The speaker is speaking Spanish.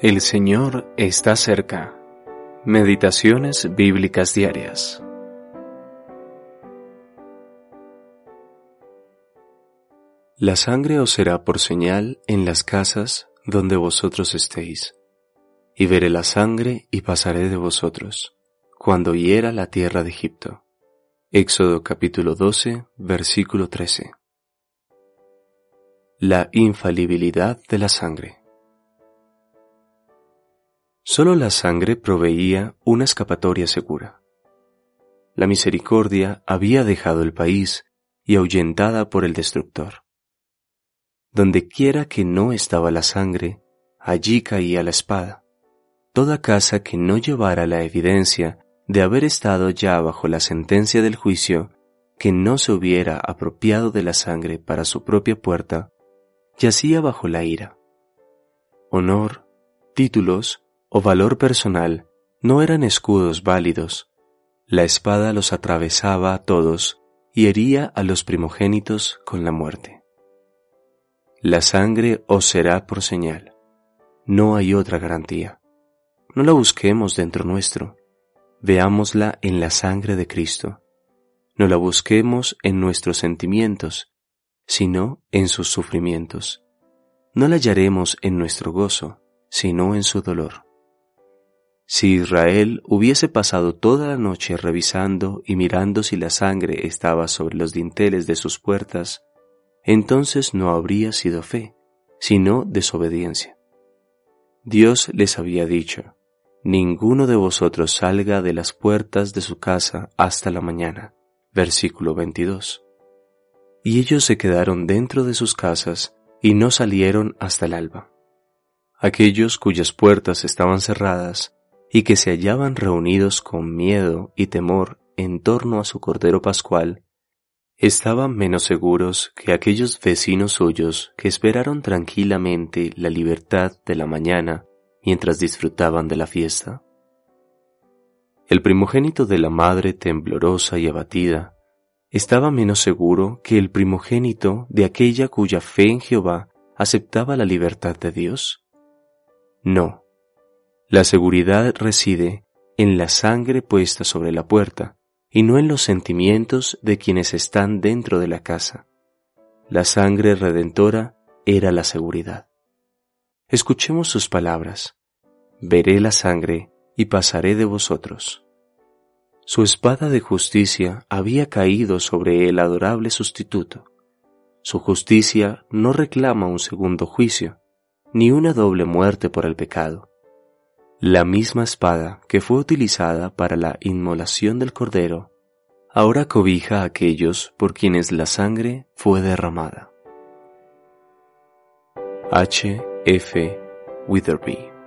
El Señor está cerca. Meditaciones bíblicas diarias. La sangre os será por señal en las casas donde vosotros estéis. Y veré la sangre y pasaré de vosotros, cuando hiera la tierra de Egipto. Éxodo capítulo 12, versículo 13. La infalibilidad de la sangre. Solo la sangre proveía una escapatoria segura. La misericordia había dejado el país y ahuyentada por el destructor. Donde quiera que no estaba la sangre, allí caía la espada. Toda casa que no llevara la evidencia de haber estado ya bajo la sentencia del juicio, que no se hubiera apropiado de la sangre para su propia puerta, yacía bajo la ira. Honor, títulos, o valor personal no eran escudos válidos. La espada los atravesaba a todos y hería a los primogénitos con la muerte. La sangre os será por señal. No hay otra garantía. No la busquemos dentro nuestro. Veámosla en la sangre de Cristo. No la busquemos en nuestros sentimientos, sino en sus sufrimientos. No la hallaremos en nuestro gozo, sino en su dolor. Si Israel hubiese pasado toda la noche revisando y mirando si la sangre estaba sobre los dinteles de sus puertas, entonces no habría sido fe, sino desobediencia. Dios les había dicho, Ninguno de vosotros salga de las puertas de su casa hasta la mañana. Versículo 22. Y ellos se quedaron dentro de sus casas y no salieron hasta el alba. Aquellos cuyas puertas estaban cerradas y que se hallaban reunidos con miedo y temor en torno a su Cordero Pascual, estaban menos seguros que aquellos vecinos suyos que esperaron tranquilamente la libertad de la mañana mientras disfrutaban de la fiesta. El primogénito de la madre temblorosa y abatida estaba menos seguro que el primogénito de aquella cuya fe en Jehová aceptaba la libertad de Dios. No, la seguridad reside en la sangre puesta sobre la puerta y no en los sentimientos de quienes están dentro de la casa. La sangre redentora era la seguridad. Escuchemos sus palabras. Veré la sangre y pasaré de vosotros. Su espada de justicia había caído sobre el adorable sustituto. Su justicia no reclama un segundo juicio, ni una doble muerte por el pecado la misma espada que fue utilizada para la inmolación del Cordero, ahora cobija a aquellos por quienes la sangre fue derramada. H. F. Witherby